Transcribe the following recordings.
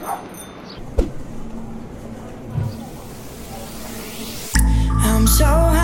when I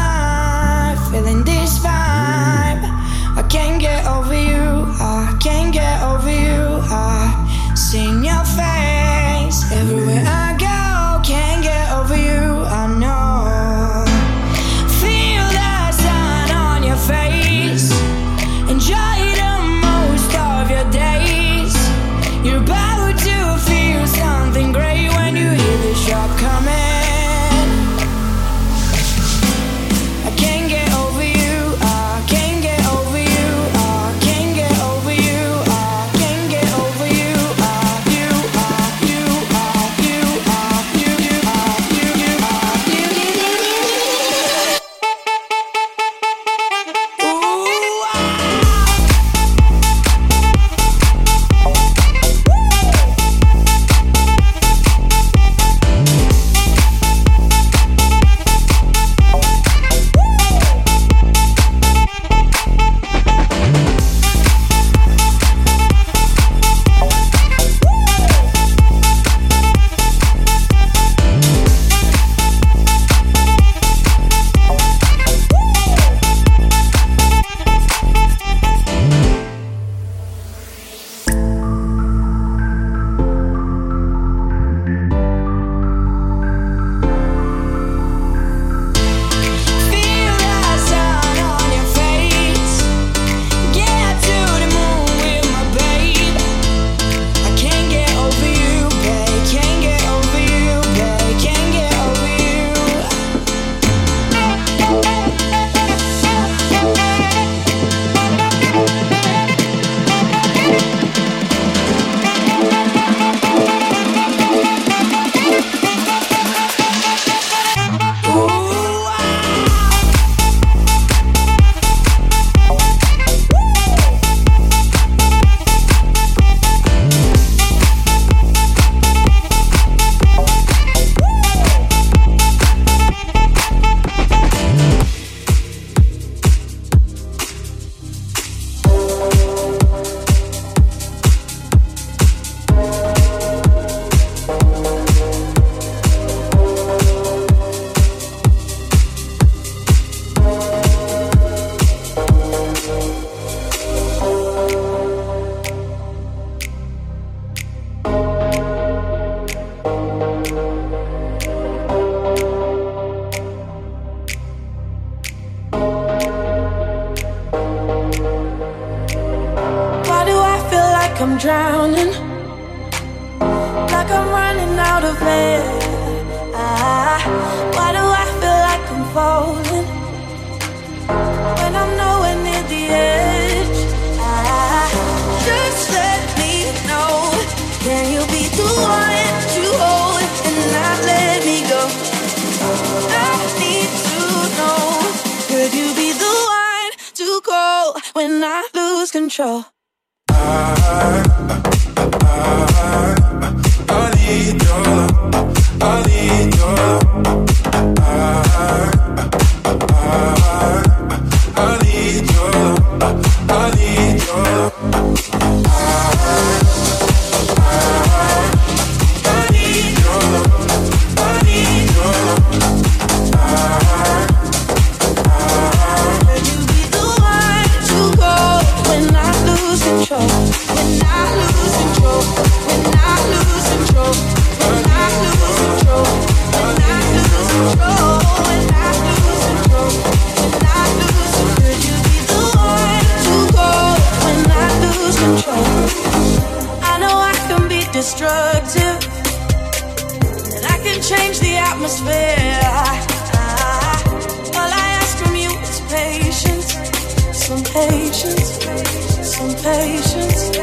lose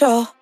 control.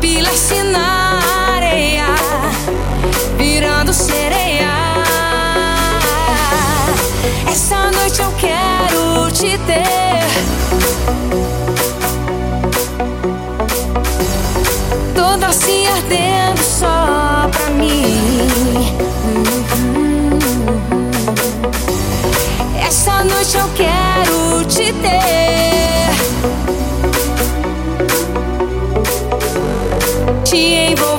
Pilaste na areia, virando sereia. Essa noite eu quero te ter. Toda assim ardendo só pra mim. Essa noite eu quero te ter. she ain't for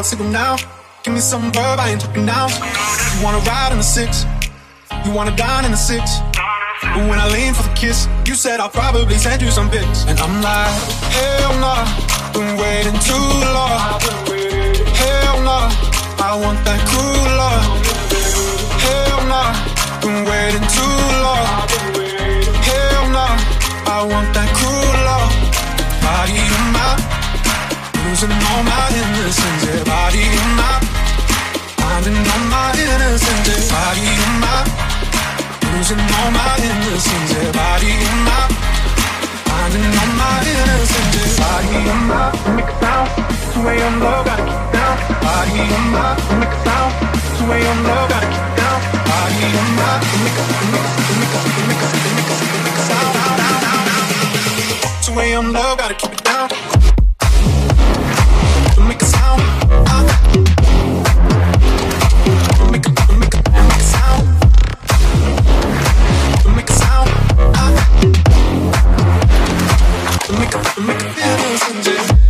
a signal now. Give me some verb, I ain't talking now. You wanna ride in the six, you wanna dine in the six. But when I lean for the kiss, you said I'll probably send you some pics. And I'm like, hell nah, been waiting too long. Hell nah, I want that cool love. Hell nah, been waiting too long. Hell nah, I want that cool love. Body in my, losing all my innocence. Yeah, body in my, finding all my innocence. Yeah, body in my losing all my innocence, yeah, body in my finding all my innocence, yeah, body in my make a sound, the way I'm low, gotta keep down, body in my make a sound, the way I'm low, gotta keep down, body in my a make a make a make a sound, it's the way I'm low, gotta keep it down, Don't wait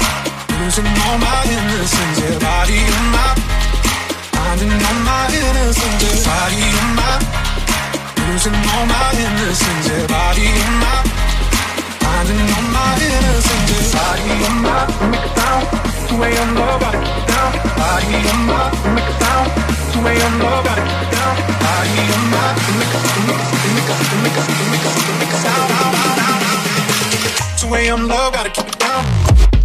losing all my innocence, yeah, body in my finding all my innocence, yeah, body in my losing all my innocence, yeah, body in my finding all my innocence, yeah, body in my make a sound, the way I'm low, gotta keep down, body in my make a sound, the way I'm low, gotta keep down, body in my make a make a make a make a make a make a sound, the way I'm low, gotta keep it down.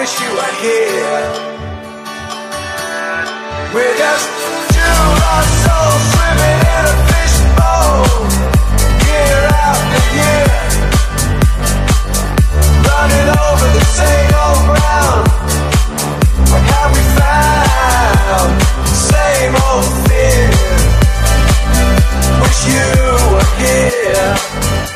wish you were here. We're just two lost souls swimming in a fishbowl, year after year, running over the same old ground. What have we found? Same old fear. Wish you were here.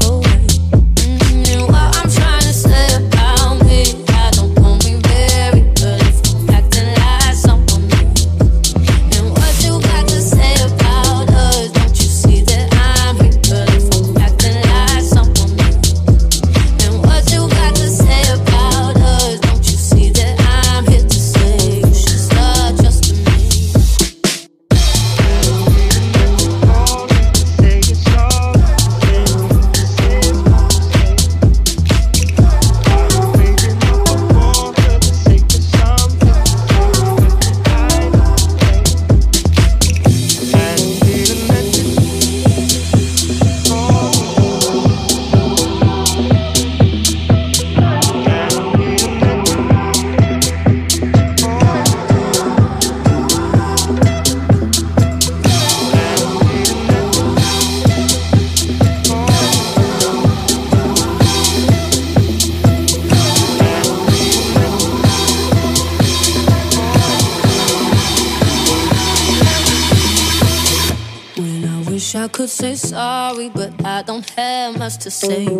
say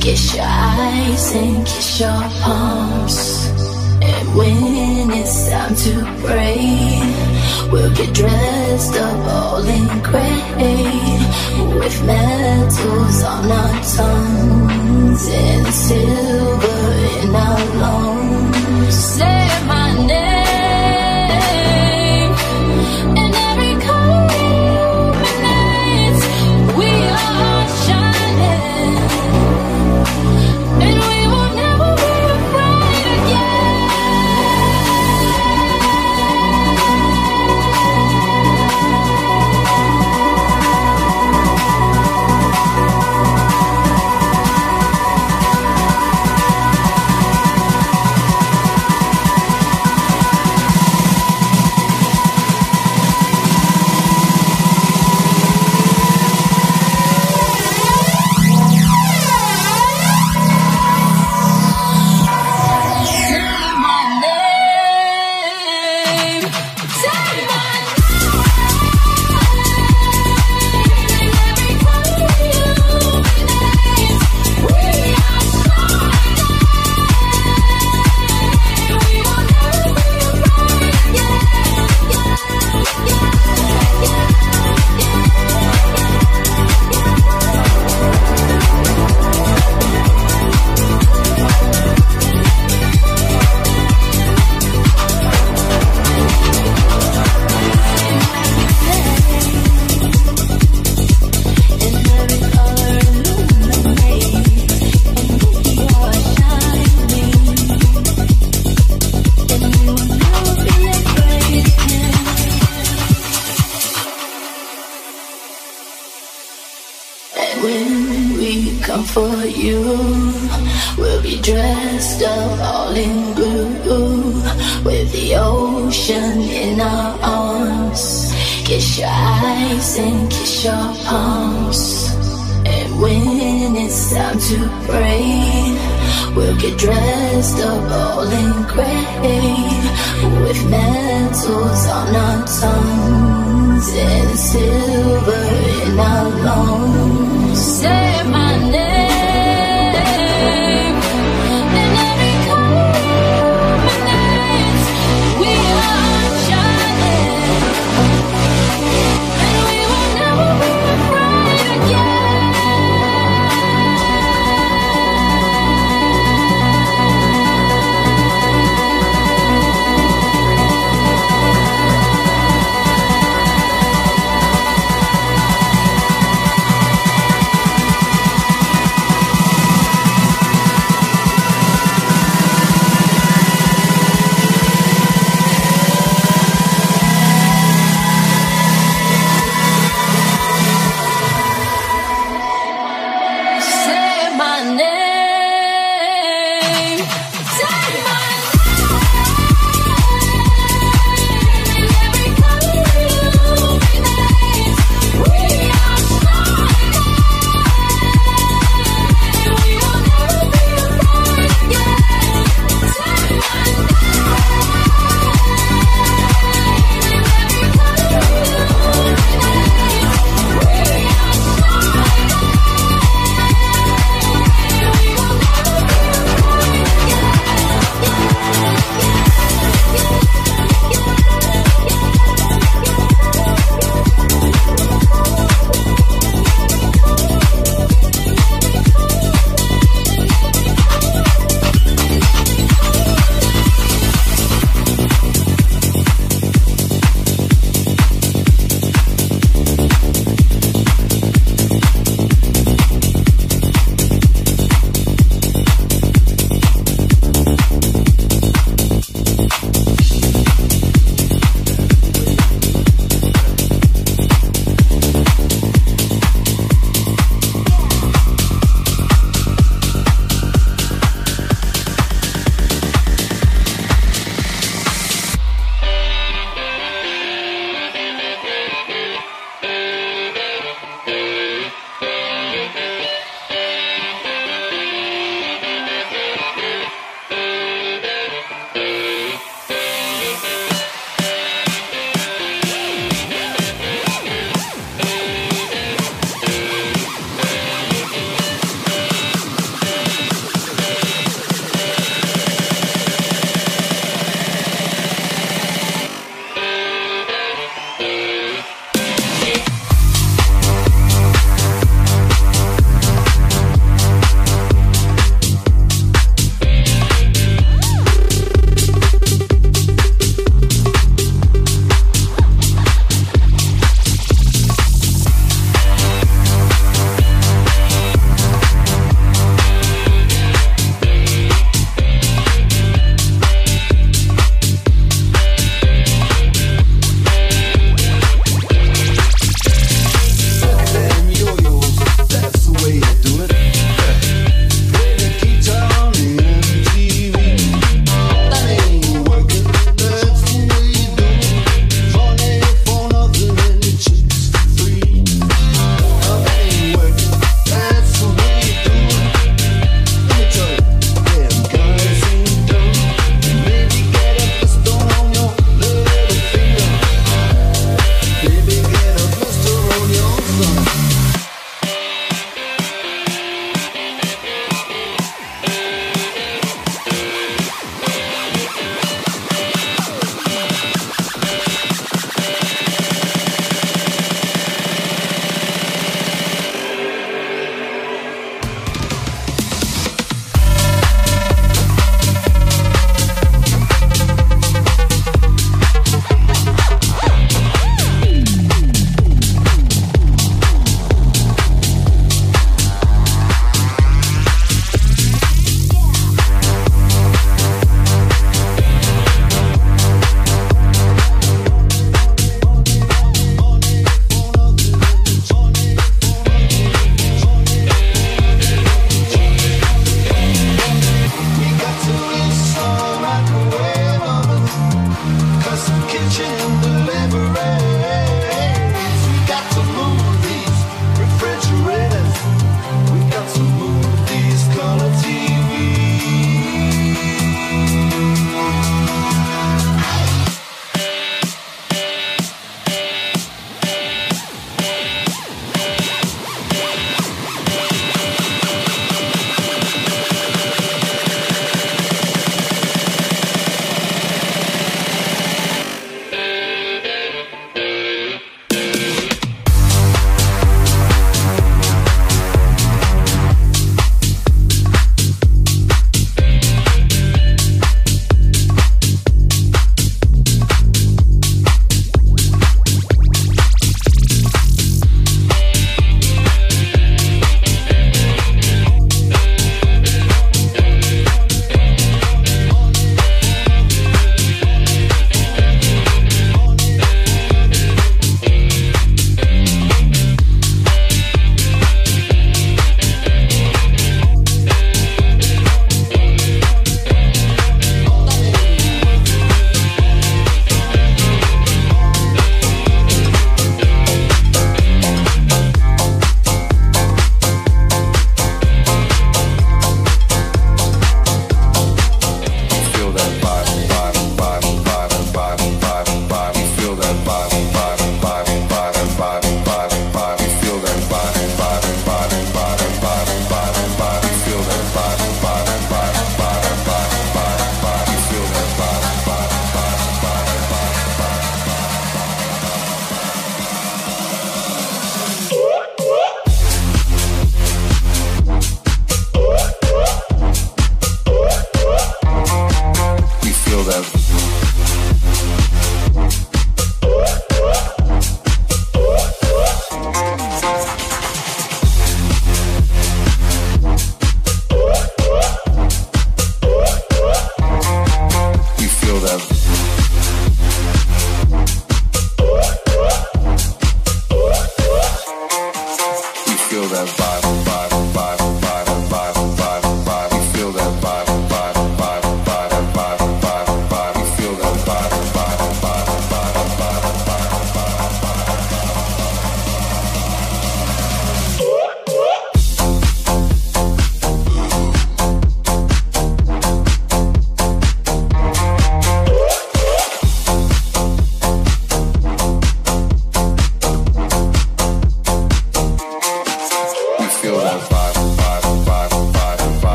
Kiss your eyes and kiss your palms. And when it's time to pray, we'll get dressed up all in gray with metals on our tongues and silver in our lungs. Say my You dressed up all in blue with the ocean in our arms. Kiss your eyes and kiss your palms. And when it's time to pray, we'll get dressed up all in gray with mantles on our tongues and silver in our lungs. Say my name.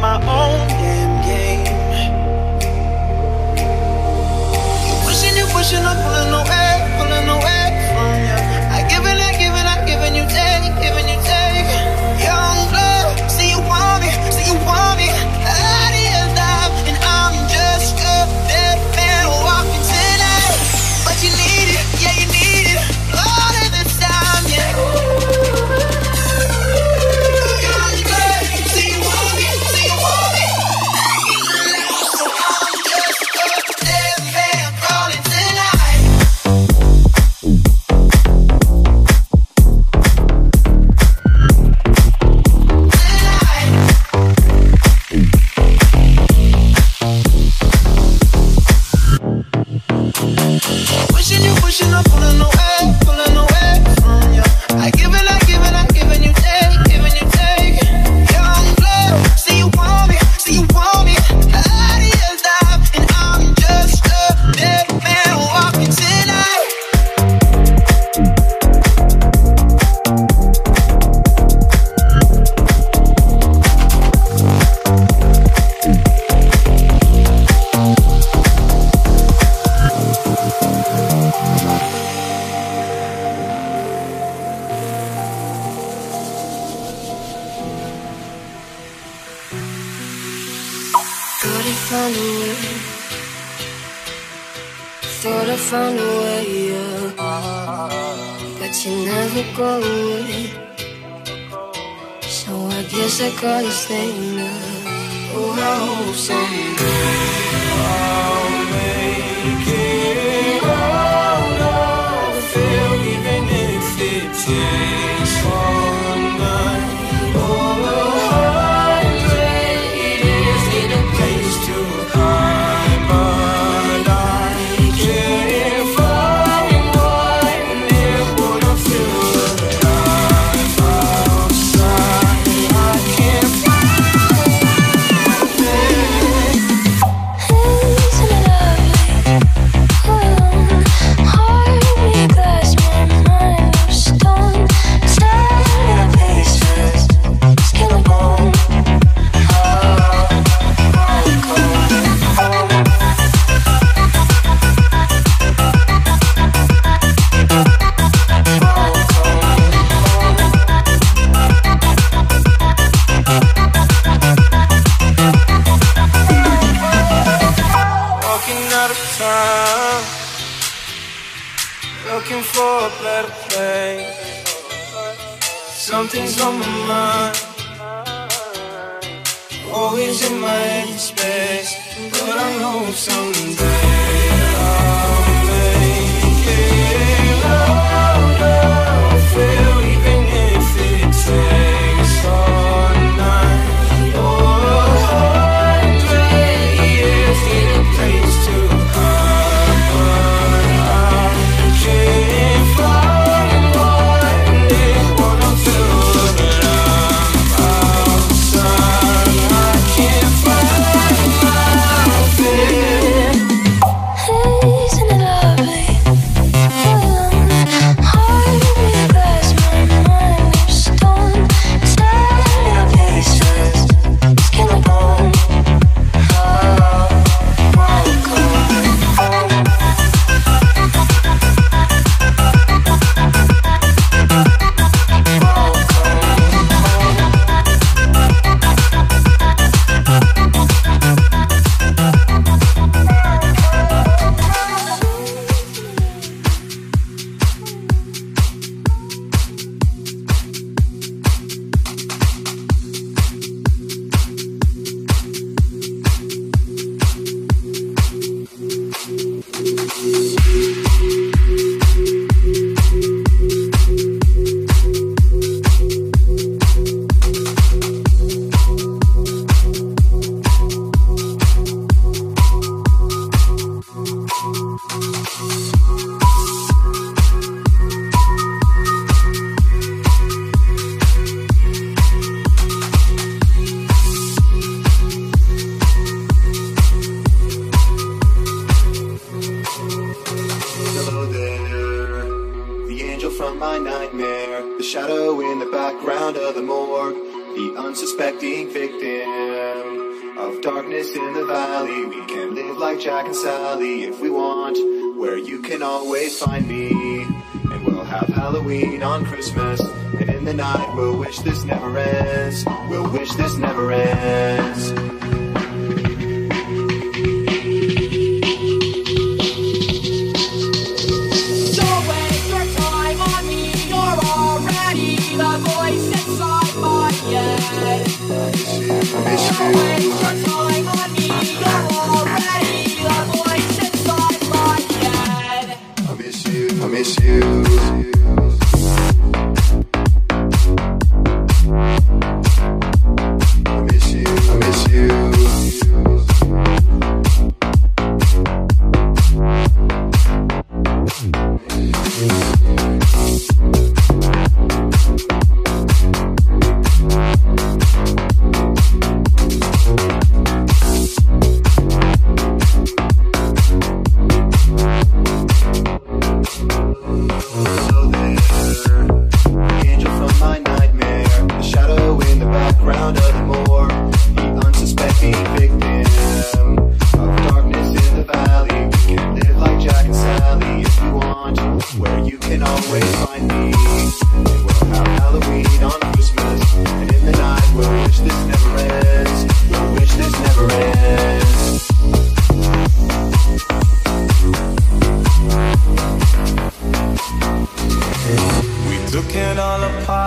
My own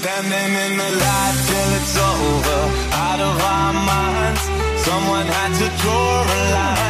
Standing in the light till it's over, out of our minds. Someone had to draw a line.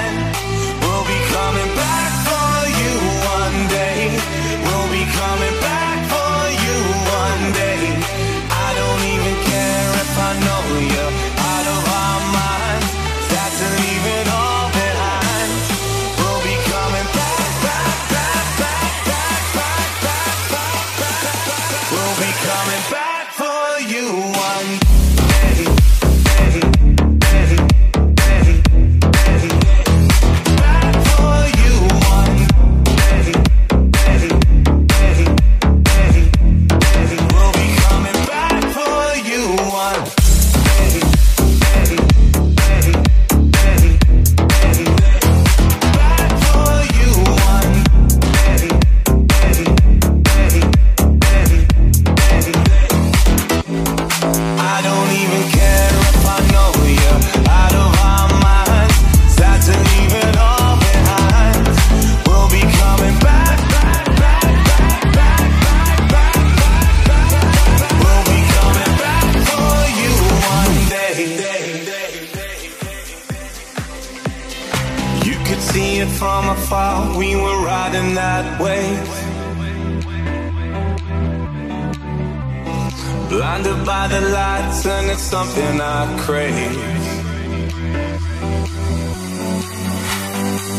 something I crave.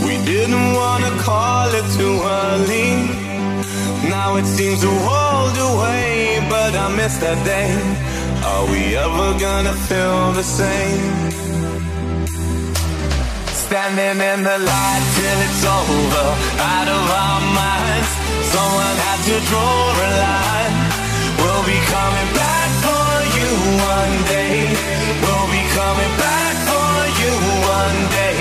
We didn't wanna call it too early. Now it seems to hold away, but I miss that day. Are we ever gonna feel the same? Standing in the light till it's over, out of our minds. Someone had to draw a line. We'll be coming back one day. We'll be coming back for you one day.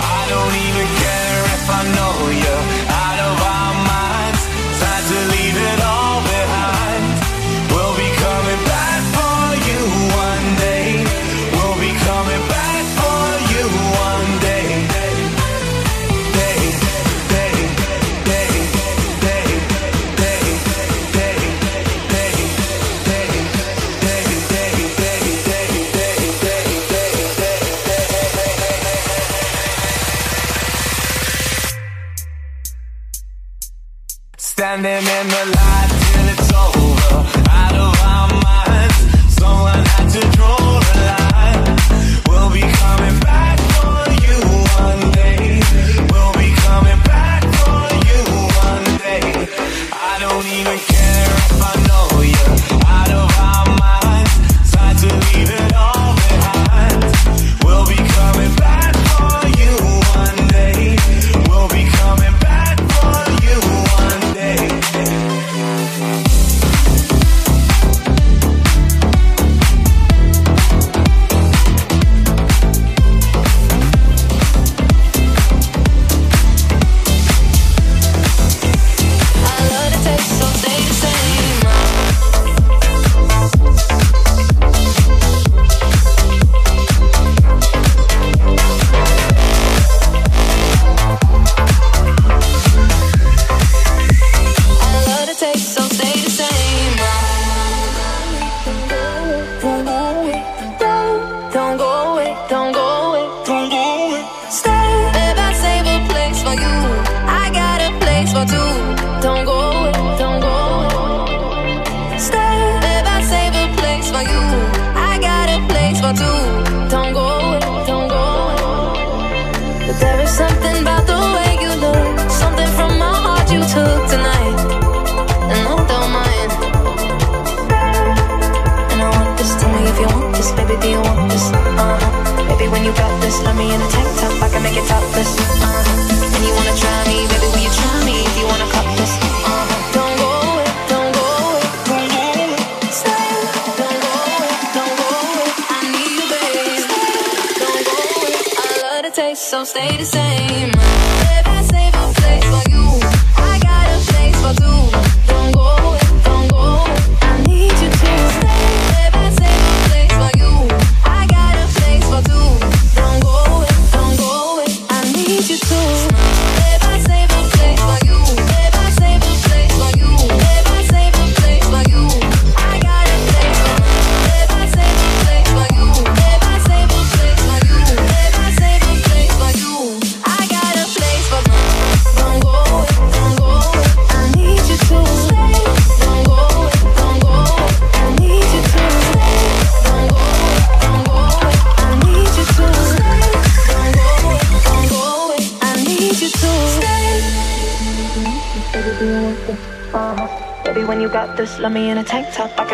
I don't even care if I know you. got this Love me in a tank top, I can make it topless. Uh-huh. And you wanna try me, baby, will you try me If you wanna cop this. Uh-huh. Don't go away, don't go away, don't go away Stay, don't go away, don't go away. I need you, don't go away. I love the taste, so stay the same.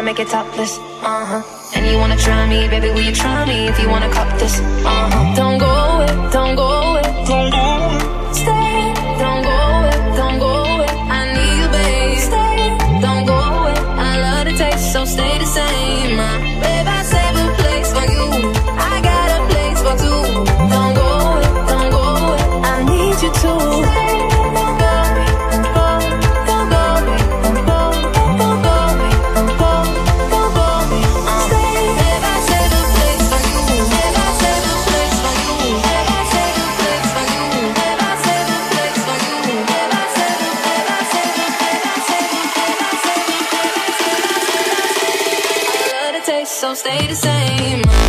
make it topless. Uh huh. And you wanna try me, baby? Will you try me if you wanna cop this? Uh huh. Don't go away, don't go away so stay the same.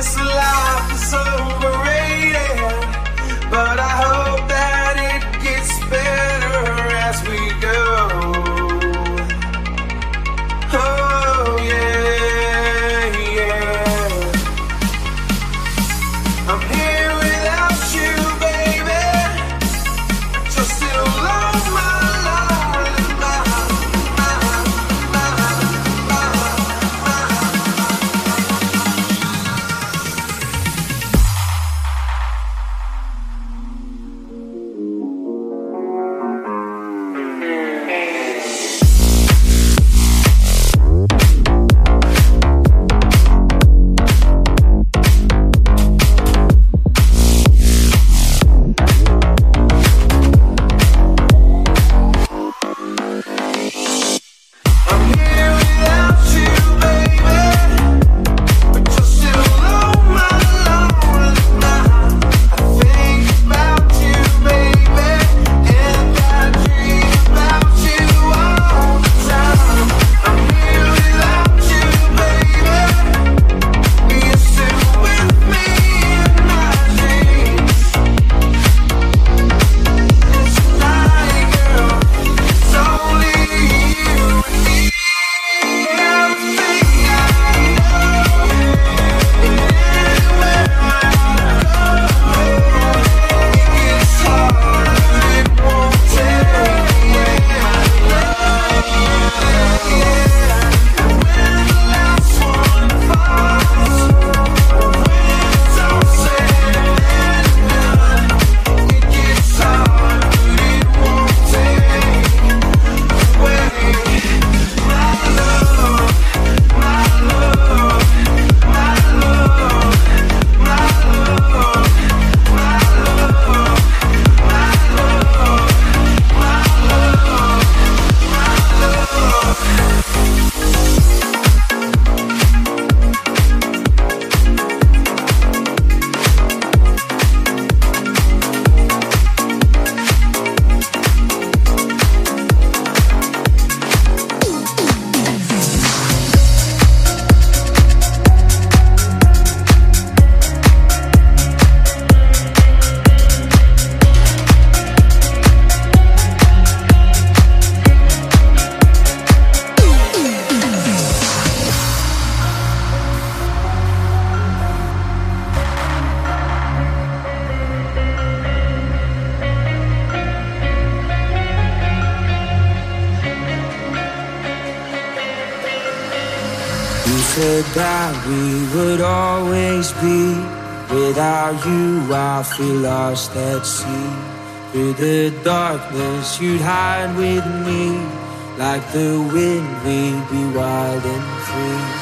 this life is overrated. Eh? I feel lost at sea. Through the darkness, you'd hide with me. Like the wind, we'd be wild and free.